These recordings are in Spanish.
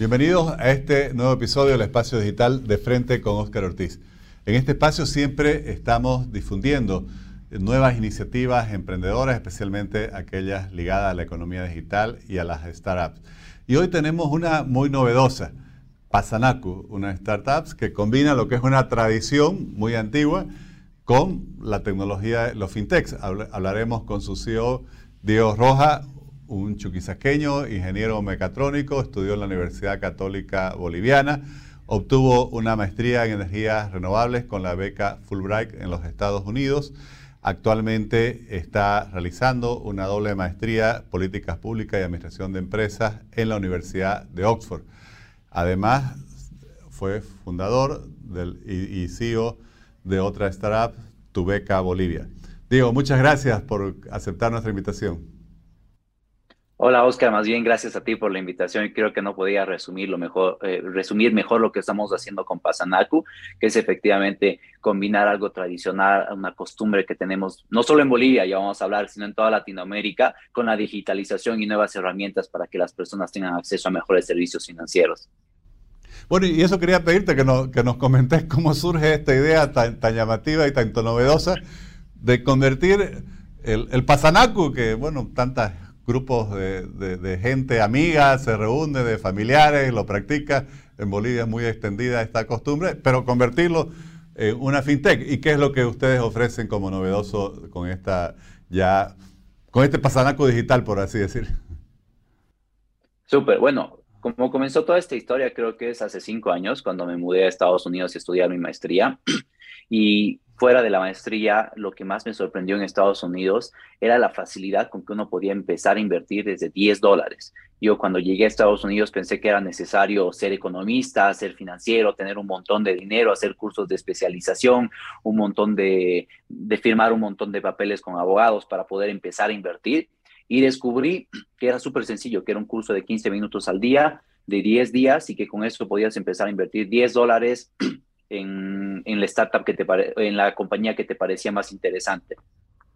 Bienvenidos a este nuevo episodio del Espacio Digital de Frente con Óscar Ortiz. En este espacio siempre estamos difundiendo nuevas iniciativas emprendedoras, especialmente aquellas ligadas a la economía digital y a las startups. Y hoy tenemos una muy novedosa, Pasanacu, una startup que combina lo que es una tradición muy antigua con la tecnología, los fintechs. Hablaremos con su CEO, Diego Roja, un chuquisaqueño, ingeniero mecatrónico, estudió en la Universidad Católica Boliviana, obtuvo una maestría en energías renovables con la beca Fulbright en los Estados Unidos. Actualmente está realizando una doble maestría Políticas Públicas y Administración de Empresas en la Universidad de Oxford. Además, fue fundador del, y, y CEO de otra startup, Tu Beca Bolivia. Diego, muchas gracias por aceptar nuestra invitación. Hola Oscar, más bien gracias a ti por la invitación y creo que no podía resumir, mejor, eh, resumir mejor lo que estamos haciendo con Pasanacu, que es efectivamente combinar algo tradicional, una costumbre que tenemos no solo en Bolivia, ya vamos a hablar, sino en toda Latinoamérica, con la digitalización y nuevas herramientas para que las personas tengan acceso a mejores servicios financieros. Bueno, y eso quería pedirte que nos, comentes cómo surge esta idea tan, tan llamativa y tan novedosa de convertir el, el Pasanacu, que bueno, tantas grupos de, gente amiga, se reúne, de familiares, lo practica. En Bolivia es muy extendida esta costumbre, pero convertirlo en una fintech. ¿Y qué es lo que ustedes ofrecen como novedoso con esta ya, con este pasanaco digital, por así decir? Súper, bueno, como comenzó toda esta historia, creo que es hace cinco años, cuando me mudé a Estados Unidos a estudiar mi maestría. Y fuera de la maestría, lo que más me sorprendió en Estados Unidos era la facilidad con que uno podía empezar a invertir desde 10 dólares. Yo cuando llegué a Estados Unidos pensé que era necesario ser economista, ser financiero, tener un montón de dinero, hacer cursos de especialización, un montón de, firmar un montón de papeles con abogados para poder empezar a invertir. Y descubrí que era súper sencillo, que era un curso de 15 minutos al día, de 10 días, y que con eso podías empezar a invertir 10 dólares en, la startup que te en la compañía que te parecía más interesante.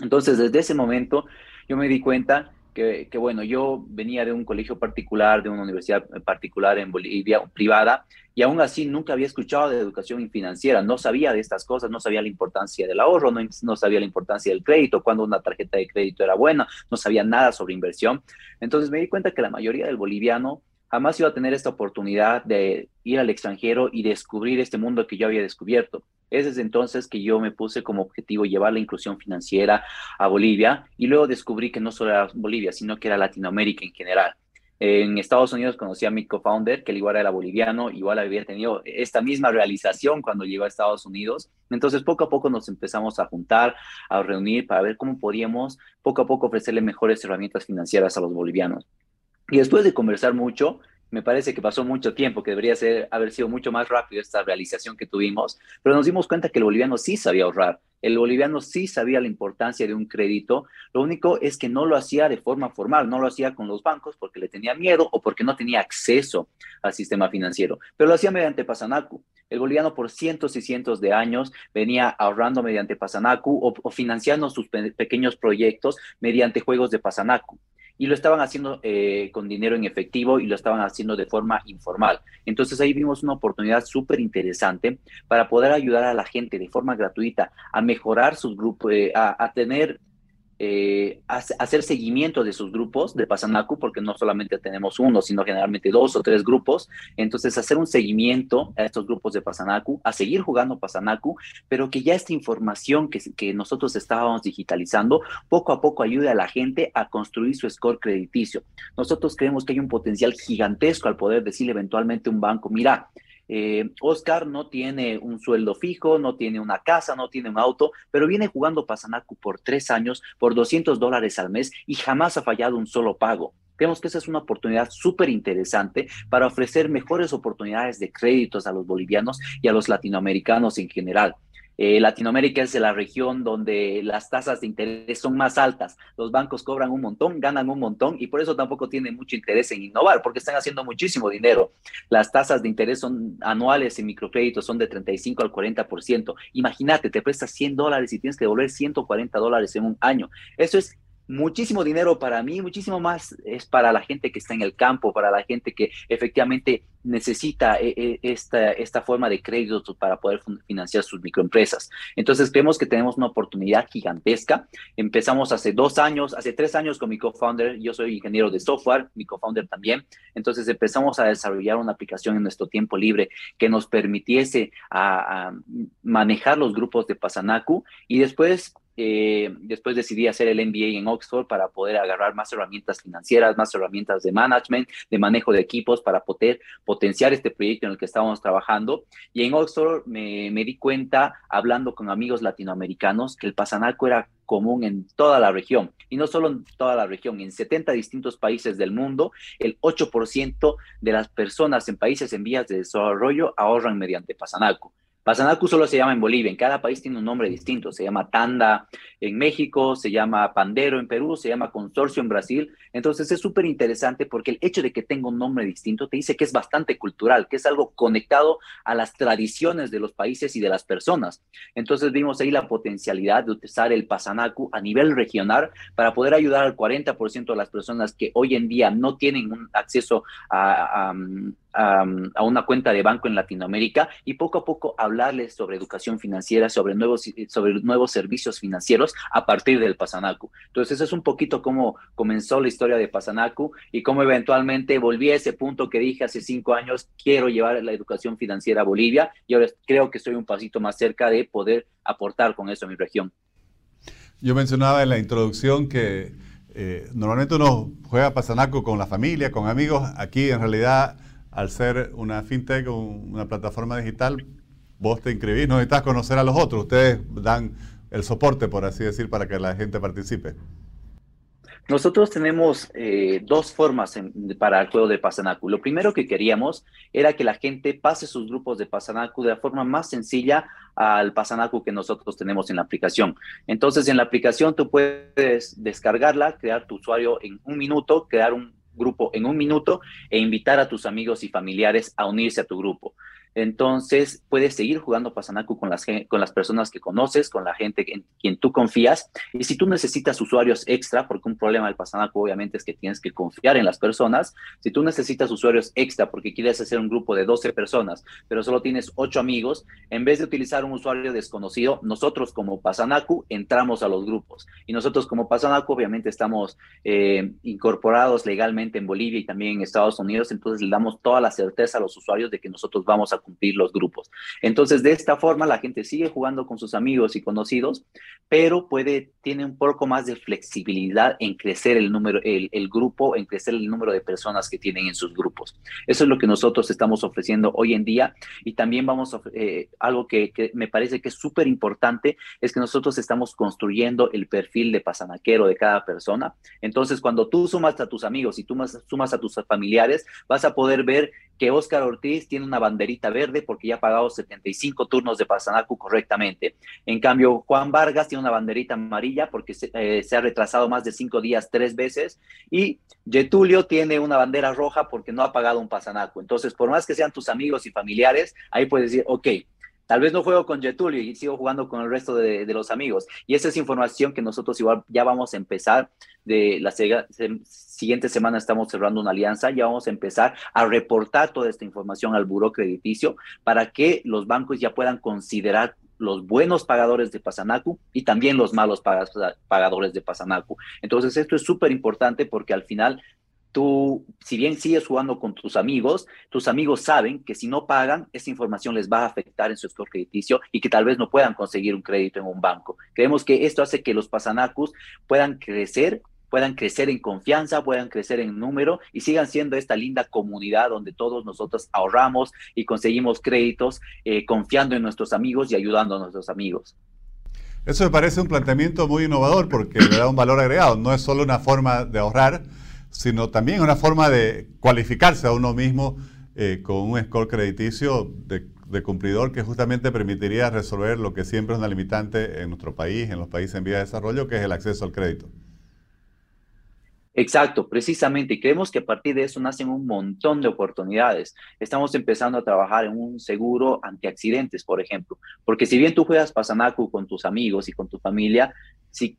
Entonces, desde ese momento, yo me di cuenta que, que, bueno, yo venía de un colegio particular, de una universidad particular en Bolivia, privada, y aún así nunca había escuchado de educación financiera, no sabía de estas cosas, no sabía la importancia del ahorro, no, no sabía la importancia del crédito, cuando una tarjeta de crédito era buena, no sabía nada sobre inversión. Entonces me di cuenta que la mayoría del boliviano jamás iba a tener esta oportunidad de ir al extranjero y descubrir este mundo que yo había descubierto. Es desde entonces que yo me puse como objetivo llevar la inclusión financiera a Bolivia y luego descubrí que no solo era Bolivia, sino que era Latinoamérica en general. En Estados Unidos conocí a mi co-founder, que igual era boliviano, igual había tenido esta misma realización cuando llegó a Estados Unidos. Entonces, poco a poco nos empezamos a juntar, a reunir para ver cómo podíamos poco a poco ofrecerle mejores herramientas financieras a los bolivianos. Y después de conversar mucho, me parece que pasó mucho tiempo, que debería haber sido mucho más rápido esta realización que tuvimos, pero nos dimos cuenta que el boliviano sí sabía ahorrar, el boliviano sí sabía la importancia de un crédito, lo único es que no lo hacía de forma formal, no lo hacía con los bancos porque le tenía miedo o porque no tenía acceso al sistema financiero, pero lo hacía mediante Pasanacu. El boliviano por cientos y cientos de años venía ahorrando mediante Pasanacu o financiando sus pequeños proyectos mediante juegos de Pasanacu y lo estaban haciendo eh, con dinero en efectivo y lo estaban haciendo de forma informal. Entonces ahí vimos una oportunidad súper interesante para poder ayudar a la gente de forma gratuita a mejorar sus grupos, eh, a, tener eh, hacer seguimiento de sus grupos de Pasanacu, porque no solamente tenemos uno, sino generalmente dos o tres grupos. Entonces, hacer un seguimiento a estos grupos de Pasanacu, a seguir jugando Pasanacu, pero que ya esta información que, que nosotros estábamos digitalizando, poco a poco ayude a la gente a construir su score crediticio. Nosotros creemos que hay un potencial gigantesco al poder decirle eventualmente a un banco, mira, eh, Oscar no tiene un sueldo fijo, no tiene una casa, no tiene un auto, pero viene jugando Pasanacu por tres años, por 200 dólares al mes y jamás ha fallado un solo pago. Creemos que esa es una oportunidad súper interesante para ofrecer mejores oportunidades de créditos a los bolivianos y a los latinoamericanos en general. Eh, Latinoamérica es la región donde las tasas de interés son más altas. Los bancos cobran un montón, ganan un montón y por eso tampoco tienen mucho interés en innovar, porque están haciendo muchísimo dinero. Las tasas de interés son anuales en microcréditos son de 35 al 40%. Imagínate, te prestas 100 dólares y tienes que devolver 140 dólares en un año. Eso es muchísimo dinero para mí, muchísimo más es para la gente que está en el campo, para la gente que efectivamente necesita eh, eh, esta, esta forma de crédito para poder financiar sus microempresas. Entonces creemos que tenemos una oportunidad gigantesca. Empezamos hace dos años, hace tres años con mi co-founder, yo soy ingeniero de software, mi co-founder también. Entonces empezamos a desarrollar una aplicación en nuestro tiempo libre que nos permitiese a manejar los grupos de Pasanacu y después eh, después decidí hacer el MBA en Oxford para poder agarrar más herramientas financieras, más herramientas de management, de manejo de equipos para poder potenciar este proyecto en el que estábamos trabajando. Y en Oxford me, di cuenta, hablando con amigos latinoamericanos, que el pasanaco era común en toda la región. Y no solo en toda la región, en 70 distintos países del mundo, el 8% de las personas en países en vías de desarrollo ahorran mediante pasanaco. Pasanacu solo se llama en Bolivia, en cada país tiene un nombre distinto, se llama Tanda en México, se llama Pandero en Perú, se llama Consorcio en Brasil. Entonces es súper interesante porque el hecho de que tenga un nombre distinto te dice que es bastante cultural, que es algo conectado a las tradiciones de los países y de las personas. Entonces vimos ahí la potencialidad de utilizar el Pasanacu a nivel regional para poder ayudar al 40% de las personas que hoy en día no tienen un acceso a, a, una cuenta de banco en Latinoamérica y poco a poco hablarles sobre educación financiera, sobre nuevos, sobre nuevos servicios financieros a partir del Pasanacu. Entonces, eso es un poquito cómo comenzó la historia de Pasanacu y cómo eventualmente volví a ese punto que dije hace cinco años, quiero llevar la educación financiera a Bolivia y ahora creo que estoy un pasito más cerca de poder aportar con eso a mi región. Yo mencionaba en la introducción que eh, normalmente uno juega Pasanacu con la familia, con amigos. Aquí en realidad al ser una fintech, una plataforma digital, vos te inscribís, no necesitas conocer a los otros, ustedes dan el soporte, por así decir, para que la gente participe. Nosotros tenemos eh, dos formas para el juego de Pasanacu. Lo primero que queríamos era que la gente pase sus grupos de Pasanacu de la forma más sencilla al Pasanacu que nosotros tenemos en la aplicación. Entonces, en la aplicación tú puedes descargarla, crear tu usuario en un minuto, crear un grupo en un minuto e invitar a tus amigos y familiares a unirse a tu grupo. Entonces, puedes seguir jugando Pasanaku con las, con las personas que conoces, con la gente en quien tú confías. Y si tú necesitas usuarios extra, porque un problema del Pasanaku obviamente es que tienes que confiar en las personas, si tú necesitas usuarios extra porque quieres hacer un grupo de 12 personas, pero solo tienes 8 amigos, en vez de utilizar un usuario desconocido, nosotros como Pasanaku entramos a los grupos. Y nosotros como Pasanaku obviamente estamos eh, incorporados legalmente en Bolivia y también en Estados Unidos, entonces le damos toda la certeza a los usuarios de que nosotros vamos a cumplir los grupos. Entonces, de esta forma, la gente sigue jugando con sus amigos y conocidos, pero puede, tiene un poco más de flexibilidad en crecer el número, el, grupo, en crecer el número de personas que tienen en sus grupos. Eso es lo que nosotros estamos ofreciendo hoy en día y también vamos a, eh, algo que, me parece que es súper importante, es que nosotros estamos construyendo el perfil de pasanaquero de cada persona. Entonces, cuando tú sumas a tus amigos y tú sumas a tus familiares, vas a poder ver que Oscar Ortiz tiene una banderita verde porque ya ha pagado 75 turnos de Pasanacu correctamente. En cambio, Juan Vargas tiene una banderita amarilla porque se, eh, ha retrasado más de cinco días tres veces. Y Getulio tiene una bandera roja porque no ha pagado un Pasanacu. Entonces, por más que sean tus amigos y familiares, ahí puedes decir, ok, Tal vez no juego con Getulio y sigo jugando con el resto de, los amigos. Y esa es información que nosotros igual ya vamos a empezar de la siguiente semana estamos cerrando una alianza, ya vamos a empezar a reportar toda esta información al buro crediticio para que los bancos ya puedan considerar los buenos pagadores de Pasanacu y también los malos pagadores de Pasanacu. Entonces, esto es súper importante porque al final tú, si bien sigues jugando con tus amigos, tus amigos saben que si no pagan, esa información les va a afectar en su score crediticio y que tal vez no puedan conseguir un crédito en un banco. Creemos que esto hace que los pasanacus puedan crecer puedan crecer en confianza, puedan crecer en número y sigan siendo esta linda comunidad donde todos nosotros ahorramos y conseguimos créditos eh, confiando en nuestros amigos y ayudando a nuestros amigos. Eso me parece un planteamiento muy innovador porque le da un valor agregado. No es solo una forma de ahorrar, sino también una forma de cualificarse a uno mismo eh, con un score crediticio de, cumplidor que justamente permitiría resolver lo que siempre es una limitante en nuestro país, en los países en vía de desarrollo, que es el acceso al crédito. Exacto, precisamente. Y creemos que a partir de eso nacen un montón de oportunidades. Estamos empezando a trabajar en un seguro antiaccidentes, por ejemplo. Porque si bien tú juegas Pasanacu con tus amigos y con tu familia, si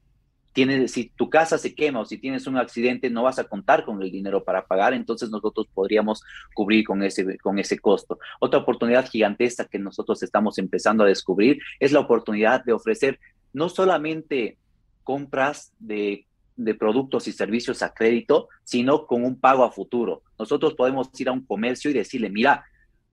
tienes, si tu casa se quema o si tienes un accidente, no vas a contar con el dinero para pagar, entonces nosotros podríamos cubrir con ese, con ese costo. Otra oportunidad gigantesca que nosotros estamos empezando a descubrir es la oportunidad de ofrecer no solamente compras de de productos y servicios a crédito, sino con un pago a futuro. Nosotros podemos ir a un comercio y decirle, mira,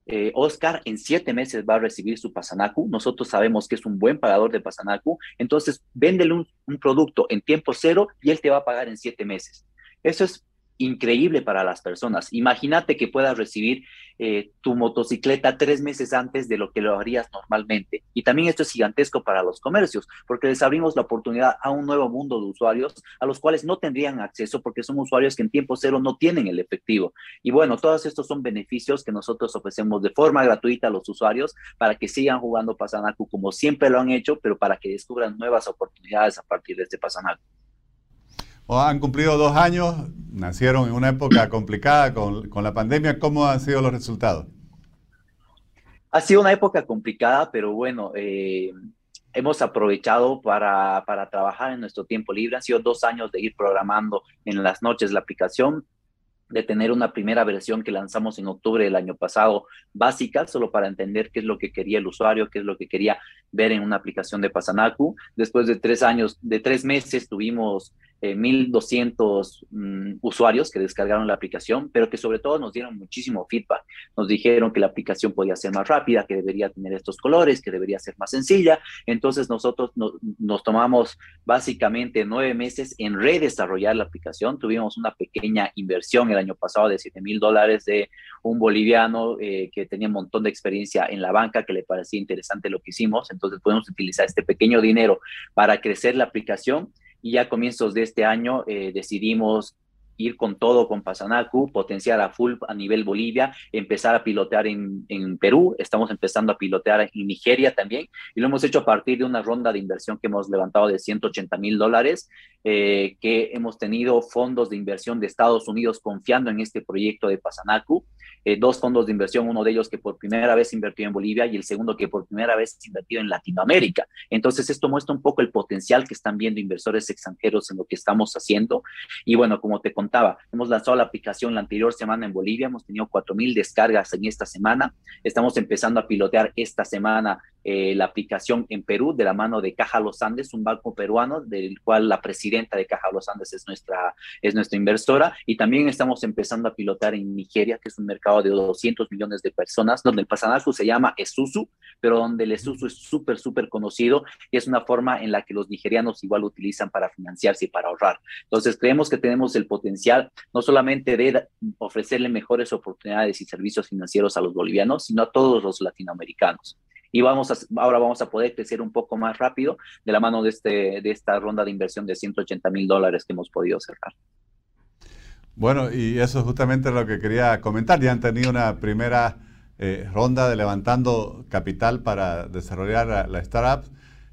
eh, Oscar en siete meses va a recibir su Pasanacu. Nosotros sabemos que es un buen pagador de Pasanacu. Entonces, véndele un, producto en tiempo cero y él te va a pagar en siete meses. Eso es increíble para las personas. Imagínate que puedas recibir eh, tu motocicleta tres meses antes de lo que lo harías normalmente. Y también esto es gigantesco para los comercios, porque les abrimos la oportunidad a un nuevo mundo de usuarios a los cuales no tendrían acceso porque son usuarios que en tiempo cero no tienen el efectivo. Y bueno, todos estos son beneficios que nosotros ofrecemos de forma gratuita a los usuarios para que sigan jugando Pasanacu como siempre lo han hecho, pero para que descubran nuevas oportunidades a partir de este Pasanacu han cumplido dos años, nacieron en una época complicada con, la pandemia. ¿Cómo han sido los resultados? Ha sido una época complicada, pero bueno, eh, hemos aprovechado para, para, trabajar en nuestro tiempo libre. Han sido dos años de ir programando en las noches la aplicación, de tener una primera versión que lanzamos en octubre del año pasado, básica, solo para entender qué es lo que quería el usuario, qué es lo que quería ver en una aplicación de Pasanacu. Después de tres años, de tres meses, tuvimos 1.200 eh, mm, usuarios que descargaron la aplicación, pero que sobre todo nos dieron muchísimo feedback. Nos dijeron que la aplicación podía ser más rápida, que debería tener estos colores, que debería ser más sencilla. Entonces nosotros nos tomamos básicamente nueve meses en redesarrollar la aplicación. Tuvimos una pequeña inversión el año pasado de 7 mil dólares de un boliviano eh, que tenía un montón de experiencia en la banca, que le parecía interesante lo que hicimos. Entonces podemos utilizar este pequeño dinero para crecer la aplicación y ya a comienzos de este año eh, decidimos ir con todo con Pasanacu, potenciar a full a nivel Bolivia, empezar a pilotear en, Perú, estamos empezando a pilotear en Nigeria también, y lo hemos hecho a partir de una ronda de inversión que hemos levantado de 180 mil dólares, eh, que hemos tenido fondos de inversión de Estados Unidos confiando en este proyecto de Pasanacu, eh, dos fondos de inversión, uno de ellos que por primera vez invirtió en Bolivia y el segundo que por primera vez invertido en Latinoamérica. Entonces, esto muestra un poco el potencial que están viendo inversores extranjeros en lo que estamos haciendo. Y bueno, como te contaba, hemos lanzado la aplicación la anterior semana en Bolivia, hemos tenido 4.000 descargas en esta semana. Estamos empezando a pilotear esta semana eh, la aplicación en Perú de la mano de Caja Los Andes, un banco peruano del cual la presidenta de Caja Los Andes es nuestra, es nuestra inversora. Y también estamos empezando a pilotar en Nigeria, que es un mercado de 200 millones de personas, donde el Pasanacu se llama Esusu, pero donde el Esusu es súper, súper conocido y es una forma en la que los nigerianos igual utilizan para financiarse y para ahorrar. Entonces, creemos que tenemos el potencial no solamente de ofrecerle mejores oportunidades y servicios financieros a los bolivianos, sino a todos los latinoamericanos y vamos a, ahora vamos a poder crecer un poco más rápido de la mano de, este, de esta ronda de inversión de 180 mil dólares que hemos podido cerrar. Bueno, y eso es justamente lo que quería comentar. Ya han tenido una primera eh, ronda de levantando capital para desarrollar la, startup.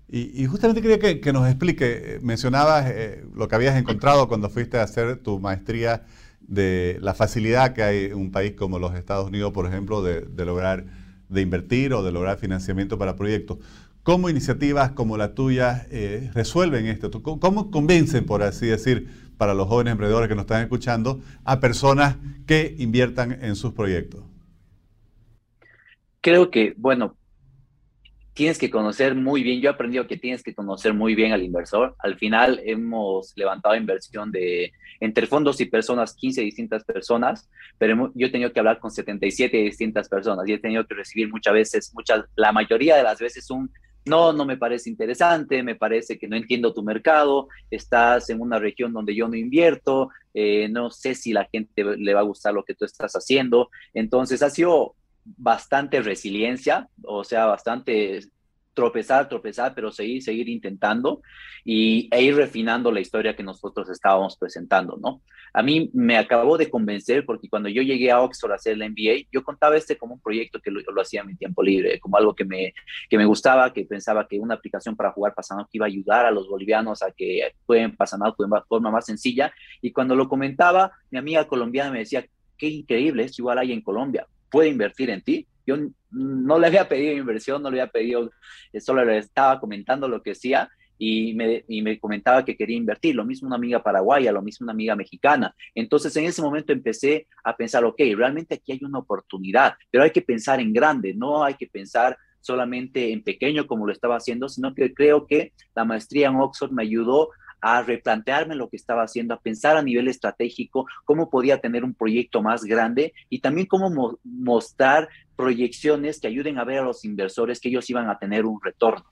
Y, justamente quería que, nos explique, eh, mencionabas eh, lo que habías encontrado cuando fuiste a hacer tu maestría de la facilidad que hay en un país como los Estados Unidos, por ejemplo, de, lograr, de invertir o de lograr financiamiento para proyectos. ¿Cómo iniciativas como la tuya resuelven esto? ¿Cómo convencen, por así decir, para los jóvenes emprendedores que nos están escuchando a personas que inviertan en sus proyectos? Creo que, bueno, tienes que conocer muy bien, yo he aprendido que tienes que conocer muy bien al inversor. Al final hemos levantado inversión de entre fondos y personas, 15 distintas personas, pero yo he tenido que hablar con 77 distintas personas y he tenido que recibir muchas veces, muchas, la mayoría de las veces un no, no me parece interesante, me parece que no entiendo tu mercado, estás en una región donde yo no invierto, eh, no sé si la gente le va a gustar lo que tú estás haciendo. Entonces ha sido bastante resiliencia, o sea, bastante tropezar, tropezar, pero seguir, seguir intentando y, e ir refinando la historia que nosotros estábamos presentando, ¿no? A mí me acabó de convencer porque cuando yo llegué a Oxford a hacer el MBA, yo contaba este como un proyecto que lo, hacía en mi tiempo libre, como algo que me, que me gustaba, que pensaba que una aplicación para jugar Pasanaut iba a ayudar a los bolivianos a que pueden Pasanaut de forma más sencilla. Y cuando lo comentaba, mi amiga colombiana me decía, qué increíble, esto igual hay en Colombia, puede invertir en ti. Yo no le había pedido inversión, no le había pedido, solo le estaba comentando lo que hacía y me, y me comentaba que quería invertir, lo mismo una amiga paraguaya, lo mismo una amiga mexicana. Entonces en ese momento empecé a pensar, ok, realmente aquí hay una oportunidad, pero hay que pensar en grande, no hay que pensar solamente en pequeño como lo estaba haciendo, sino que creo que la maestría en Oxford me ayudó a replantearme lo que estaba haciendo, a pensar a nivel estratégico cómo podía tener un proyecto más grande y también cómo mostrar proyecciones que ayuden a ver a los inversores que ellos iban a tener un retorno.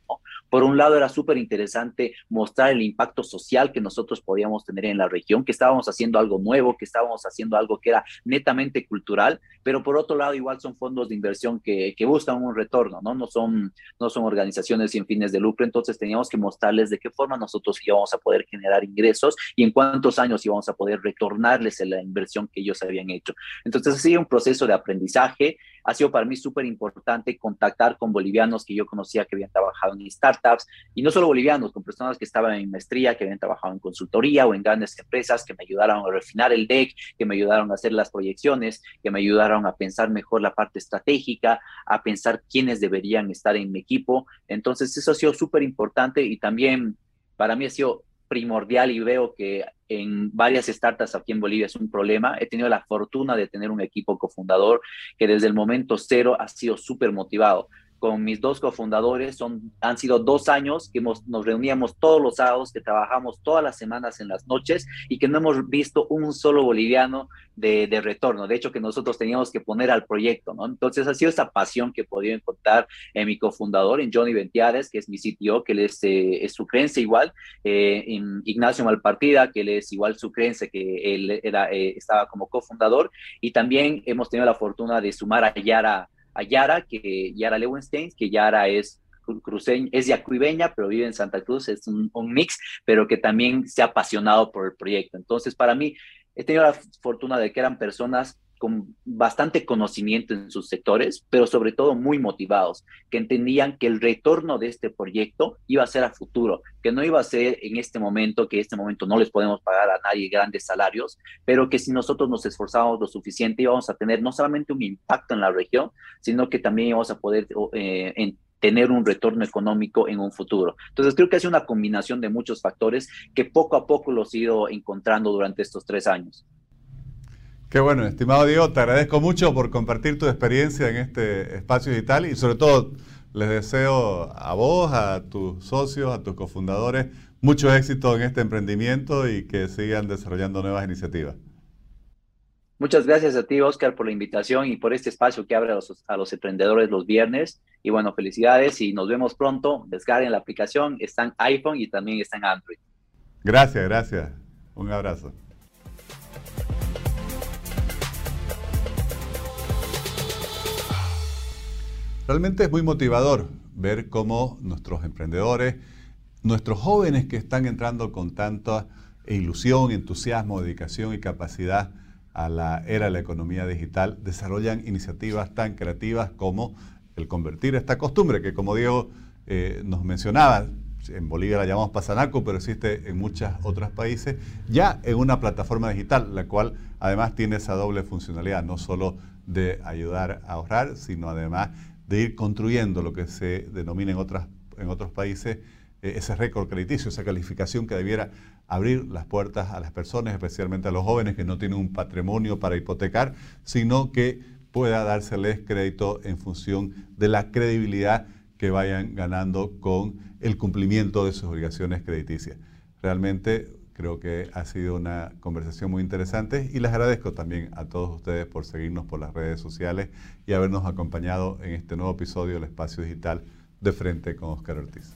Por un lado, era súper interesante mostrar el impacto social que nosotros podíamos tener en la región, que estábamos haciendo algo nuevo, que estábamos haciendo algo que era netamente cultural, pero por otro lado, igual son fondos de inversión que, buscan un retorno, ¿no? No son, no son organizaciones sin fines de lucro, entonces teníamos que mostrarles de qué forma nosotros íbamos a poder generar ingresos y en cuántos años íbamos a poder retornarles la inversión que ellos habían hecho. Entonces, ha sido un proceso de aprendizaje, ha sido para mí súper importante contactar con bolivianos que yo conocía que habían trabajado en startups, y no solo bolivianos, con personas que estaban en maestría, que habían trabajado en consultoría o en grandes empresas, que me ayudaron a refinar el deck, que me ayudaron a hacer las proyecciones, que me ayudaron a pensar mejor la parte estratégica, a pensar quiénes deberían estar en mi equipo. Entonces, eso ha sido súper importante y también para mí ha sido primordial y veo que en varias startups aquí en Bolivia es un problema. He tenido la fortuna de tener un equipo cofundador que desde el momento cero ha sido súper motivado con mis dos cofundadores. Son, han sido dos años que nos reuníamos todos los sábados, que trabajamos todas las semanas en las noches y que no hemos visto un solo boliviano de, de, retorno. De hecho, que nosotros teníamos que poner al proyecto, ¿no? Entonces ha sido esa pasión que he podido encontrar en mi cofundador, en Johnny Ventiares, que es mi CTO, que es, eh, es su creencia igual, eh, en Ignacio Malpartida, que es igual su creencia, que él era, eh, estaba como cofundador, y también hemos tenido la fortuna de sumar a Yara a Yara, que Yara Lewenstein, que Yara es cruceña, es yacuibeña, pero vive en Santa Cruz, es un, mix, pero que también se ha apasionado por el proyecto. Entonces, para mí, he tenido la fortuna de que eran personas con bastante conocimiento en sus sectores, pero sobre todo muy motivados, que entendían que el retorno de este proyecto iba a ser a futuro, que no iba a ser en este momento, que en este momento no les podemos pagar a nadie grandes salarios, pero que si nosotros nos esforzamos lo suficiente íbamos a tener no solamente un impacto en la región, sino que también íbamos a poder eh, tener un retorno económico en un futuro. Entonces creo que es una combinación de muchos factores que poco a poco los he ido encontrando durante estos tres años. Qué bueno, estimado Diego, te agradezco mucho por compartir tu experiencia en este espacio digital y sobre todo les deseo a vos, a tus socios, a tus cofundadores, mucho éxito en este emprendimiento y que sigan desarrollando nuevas iniciativas. Muchas gracias a ti, Oscar, por la invitación y por este espacio que abre a los, a los emprendedores los viernes. Y bueno, felicidades y nos vemos pronto. Descarguen la aplicación, está en iPhone y también está en Android. Gracias, gracias. Un abrazo. Realmente es muy motivador ver cómo nuestros emprendedores, nuestros jóvenes que están entrando con tanta ilusión, entusiasmo, dedicación y capacidad a la era de la economía digital, desarrollan iniciativas tan creativas como el convertir esta costumbre, que como Diego eh, nos mencionaba, en Bolivia la llamamos Pasanaco, pero existe en muchos otros países, ya en una plataforma digital, la cual además tiene esa doble funcionalidad, no solo de ayudar a ahorrar, sino además de ir construyendo lo que se denomina en, otras, en otros países eh, ese récord crediticio, esa calificación que debiera abrir las puertas a las personas, especialmente a los jóvenes que no tienen un patrimonio para hipotecar, sino que pueda dárseles crédito en función de la credibilidad que vayan ganando con el cumplimiento de sus obligaciones crediticias. Realmente Creo que ha sido una conversación muy interesante y les agradezco también a todos ustedes por seguirnos por las redes sociales y habernos acompañado en este nuevo episodio del Espacio Digital de Frente con Oscar Ortiz.